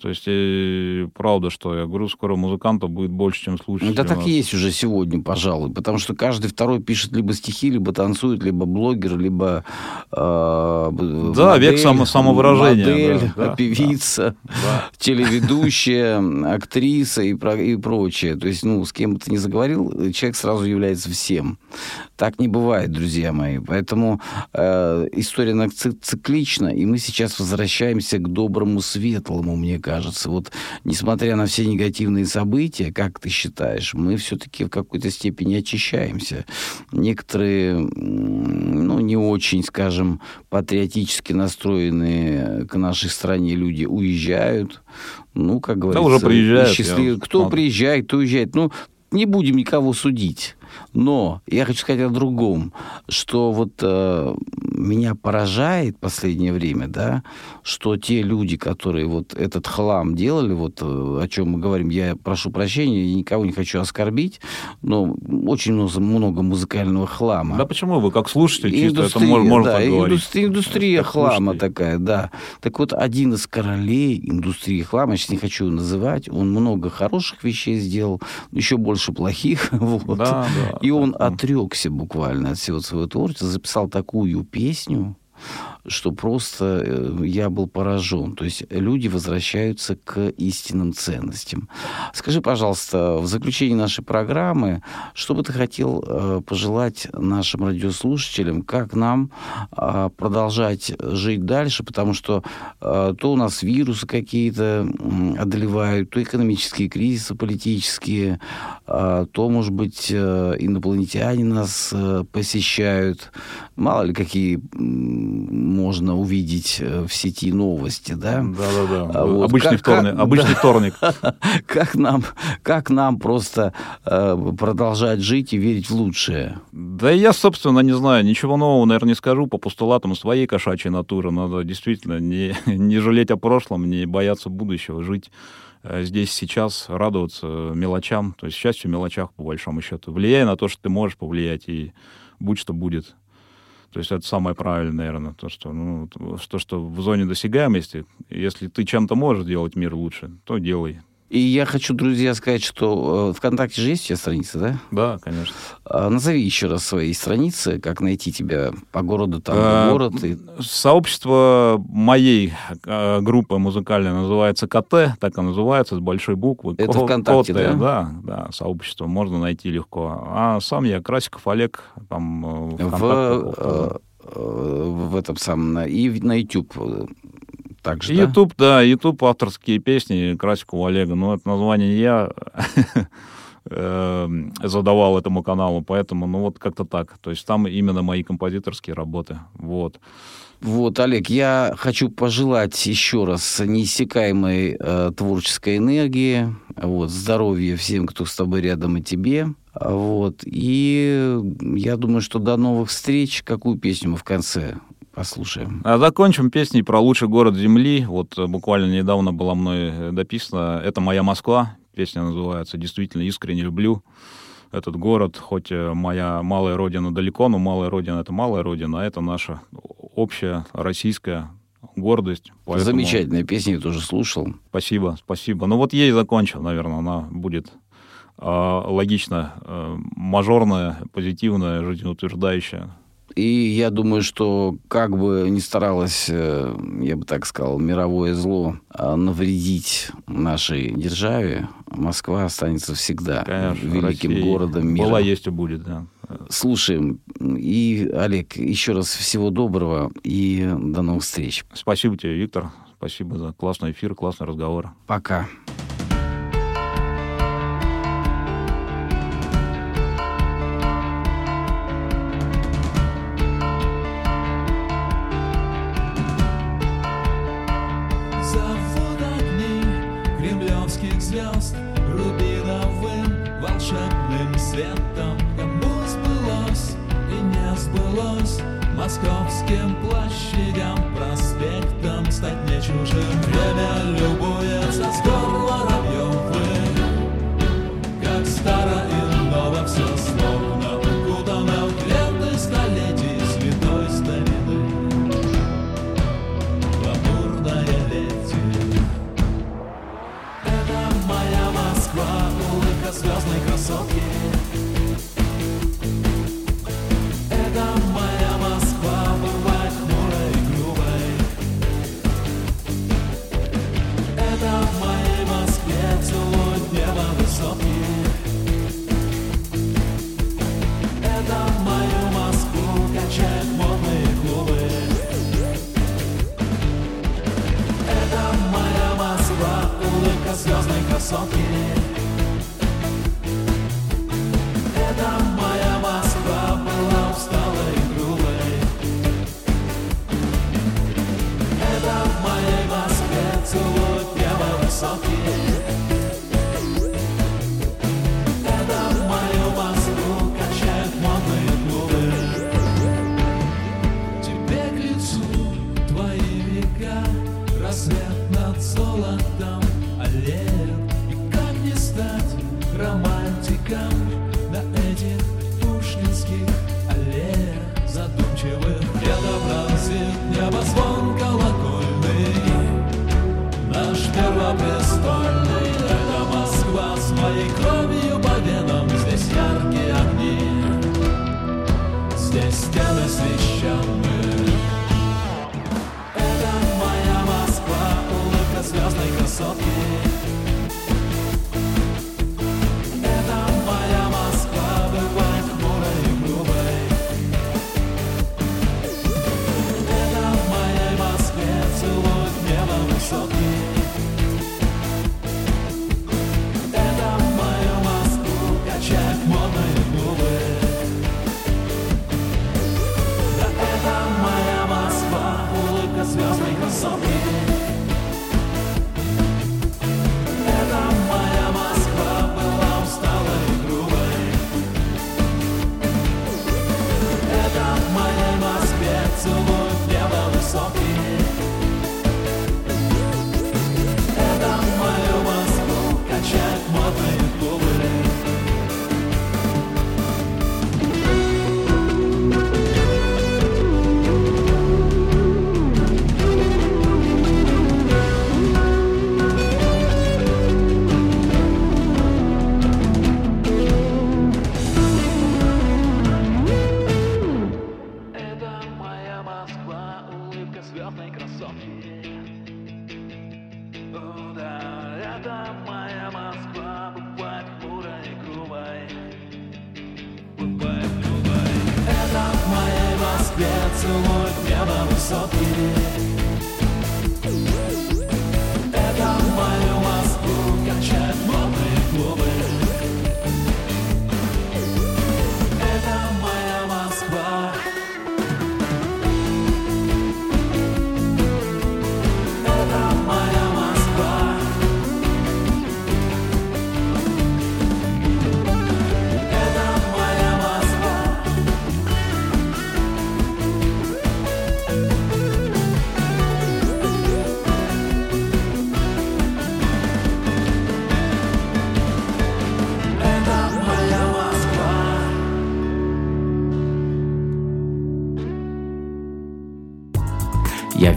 Speaker 2: То есть, и правда, что я говорю, скоро музыкантов будет больше, чем слушателей.
Speaker 1: Да так и есть уже сегодня, пожалуй, потому что каждый второй пишет либо стихи, либо танцует, либо блогер, либо э,
Speaker 2: Да, модель, век само, самовыражения.
Speaker 1: Модель, да, певица, да, телеведущая, актриса и, про, и прочее. То есть, ну, с кем бы ты ни заговорил, человек сразу является всем. Так не бывает, друзья мои. Поэтому э, история циклична, и мы сейчас возвращаемся к доброму, светлому, мне кажется. Вот, несмотря на все негативные события, как ты считаешь, мы все-таки в какой-то степени очищаемся. Некоторые, ну, не очень, скажем, патриотически настроенные к нашей стране люди уезжают. Ну, как говорится...
Speaker 2: Да, уже приезжают.
Speaker 1: Кто приезжает, кто уезжает. Ну, не будем никого судить. Но я хочу сказать о другом, что вот э, меня поражает в последнее время, да, что те люди, которые вот этот хлам делали, вот э, о чем мы говорим, я прошу прощения, я никого не хочу оскорбить, но очень много, много музыкального хлама.
Speaker 2: Да почему вы как слушатель чисто это можно
Speaker 1: да,
Speaker 2: так говорить?
Speaker 1: Индустрия, индустрия хлама слушатель. такая, да. Так вот, один из королей индустрии хлама, я сейчас не хочу называть, он много хороших вещей сделал, еще больше плохих, [LAUGHS] вот. Да, да. И он отрекся буквально от всего своего творчества, записал такую песню, что просто э, я был поражен. То есть люди возвращаются к истинным ценностям. Скажи, пожалуйста, в заключении нашей программы, что бы ты хотел э, пожелать нашим радиослушателям, как нам э, продолжать жить дальше, потому что то у нас вирусы какие-то одолевают, то экономические кризисы политические, то, может быть, инопланетяне нас посещают. Мало ли какие можно увидеть э, в сети новости, да?
Speaker 2: Да-да-да. А вот. Обычный, как, вторник, как, обычный да. вторник. [LAUGHS]
Speaker 1: Как нам, как нам просто э, продолжать жить и верить в лучшее?
Speaker 2: Да я, собственно, не знаю, ничего нового, наверное, не скажу по постулатам своей кошачьей натуры. Надо действительно не, [LAUGHS] не жалеть о прошлом, не бояться будущего, жить э, здесь сейчас, радоваться мелочам, то есть счастью в мелочах, по большому счету. Влияя на то, что ты можешь повлиять, и будь что будет. То есть это самое правильное, наверное, то, что, ну, то, что в зоне досягаемости, если ты чем-то можешь делать мир лучше, то делай.
Speaker 1: И я хочу, друзья, сказать, что э, ВКонтакте же есть у тебя страница, да?
Speaker 2: Да, конечно.
Speaker 1: А, назови еще раз свои страницы, как найти тебя по городу, там, а, город. И...
Speaker 2: Сообщество моей а, группы музыкальной называется КТ, так и называется, с большой буквы.
Speaker 1: Это Ко- ВКонтакте,
Speaker 2: Коте, да? Да, да, сообщество можно найти легко. А сам я Красиков Олег, там
Speaker 1: э, в, в, в этом самом, и на YouTube также,
Speaker 2: YouTube, да? да, YouTube авторские песни Красику Олега. Но это название я [LAUGHS] эм, задавал этому каналу, поэтому, ну, вот как-то так. То есть там именно мои композиторские работы. Вот.
Speaker 1: Вот, Олег, я хочу пожелать еще раз неиссякаемой э, творческой энергии, вот, здоровья всем, кто с тобой рядом, и тебе. Вот, и я думаю, что до новых встреч. Какую песню мы в конце послушаем.
Speaker 2: А закончим песней про лучший город Земли. Вот э, буквально недавно была мной э, дописана «Это моя Москва». Песня называется «Действительно искренне люблю» этот город, хоть э, моя малая родина далеко, но малая родина — это малая родина, а это наша общая российская гордость.
Speaker 1: Поэтому... Замечательная песня, я тоже слушал.
Speaker 2: Спасибо, спасибо. Ну вот ей закончил, наверное, она будет э, логично, э, мажорная, позитивная, жизнеутверждающая.
Speaker 1: И я думаю, что как бы ни старалось, э, я бы так сказал, мировое зло а, навредить нашей державе, Москва останется всегда
Speaker 2: Конечно,
Speaker 1: великим
Speaker 2: Россия
Speaker 1: городом мира.
Speaker 2: Была, есть и будет, да.
Speaker 3: слушаем. И, Олег, еще раз всего доброго и до новых встреч.
Speaker 2: Спасибо тебе, Виктор. Спасибо за классный эфир, классный разговор.
Speaker 3: Пока.